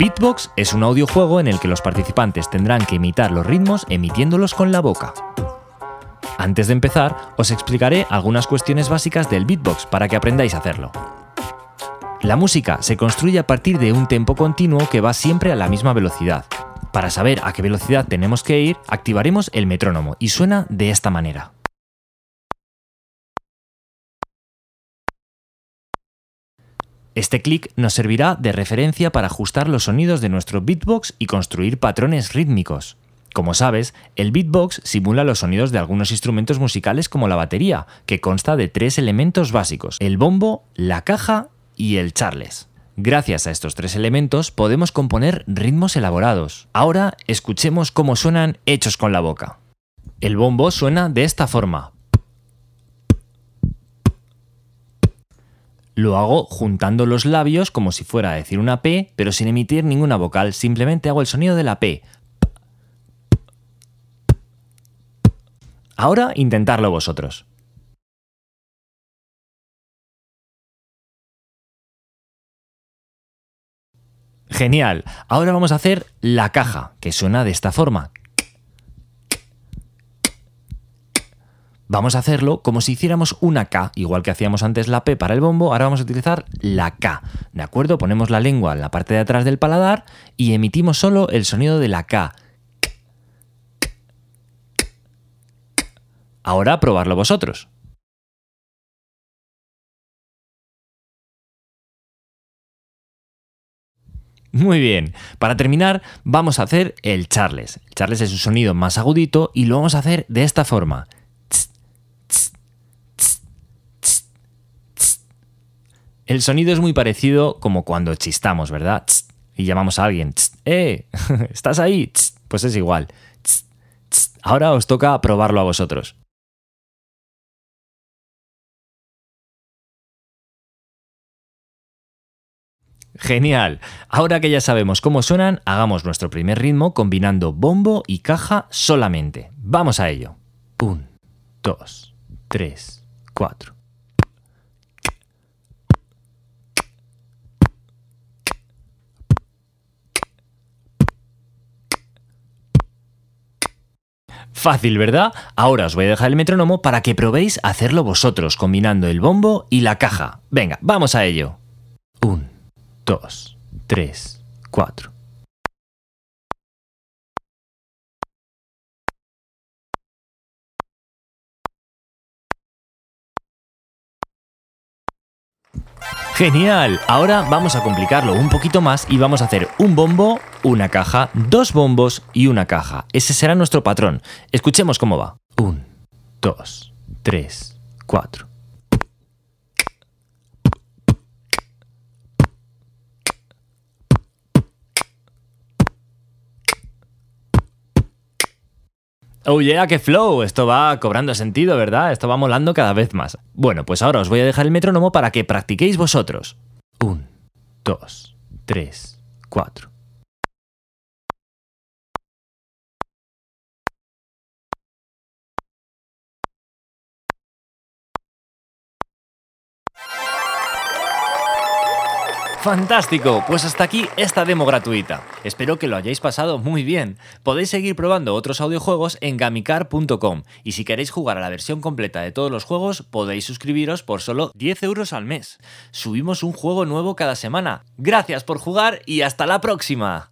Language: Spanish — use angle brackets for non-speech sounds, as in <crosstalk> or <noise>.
Beatbox es un audiojuego en el que los participantes tendrán que imitar los ritmos emitiéndolos con la boca. Antes de empezar, os explicaré algunas cuestiones básicas del beatbox para que aprendáis a hacerlo. La música se construye a partir de un tempo continuo que va siempre a la misma velocidad. Para saber a qué velocidad tenemos que ir, activaremos el metrónomo y suena de esta manera. Este clic nos servirá de referencia para ajustar los sonidos de nuestro beatbox y construir patrones rítmicos. Como sabes, el beatbox simula los sonidos de algunos instrumentos musicales como la batería, que consta de tres elementos básicos, el bombo, la caja y el charles. Gracias a estos tres elementos podemos componer ritmos elaborados. Ahora escuchemos cómo suenan hechos con la boca. El bombo suena de esta forma. Lo hago juntando los labios como si fuera a decir una P, pero sin emitir ninguna vocal, simplemente hago el sonido de la P. Ahora intentarlo vosotros. Genial. Ahora vamos a hacer la caja, que suena de esta forma. Vamos a hacerlo como si hiciéramos una K, igual que hacíamos antes la P para el bombo, ahora vamos a utilizar la K. ¿De acuerdo? Ponemos la lengua en la parte de atrás del paladar y emitimos solo el sonido de la K. Ahora probarlo vosotros. Muy bien, para terminar vamos a hacer el charles. El charles es un sonido más agudito y lo vamos a hacer de esta forma. El sonido es muy parecido como cuando chistamos, ¿verdad? y llamamos a alguien. ¡Eh! <laughs> ¿Estás ahí? Pues es igual. Ahora os toca probarlo a vosotros. Genial. Ahora que ya sabemos cómo suenan, hagamos nuestro primer ritmo combinando bombo y caja solamente. Vamos a ello. 1, 2, 3, 4. Fácil, ¿verdad? Ahora os voy a dejar el metrónomo para que probéis hacerlo vosotros, combinando el bombo y la caja. Venga, vamos a ello. 1, 2, 3, 4. Genial, ahora vamos a complicarlo un poquito más y vamos a hacer un bombo, una caja, dos bombos y una caja. Ese será nuestro patrón. Escuchemos cómo va. Un, dos, tres, cuatro. Oh yeah, qué flow. Esto va cobrando sentido, ¿verdad? Esto va molando cada vez más. Bueno, pues ahora os voy a dejar el metrónomo para que practiquéis vosotros. Un, dos, tres, cuatro. Fantástico, pues hasta aquí esta demo gratuita. Espero que lo hayáis pasado muy bien. Podéis seguir probando otros audiojuegos en gamicar.com y si queréis jugar a la versión completa de todos los juegos podéis suscribiros por solo 10 euros al mes. Subimos un juego nuevo cada semana. Gracias por jugar y hasta la próxima.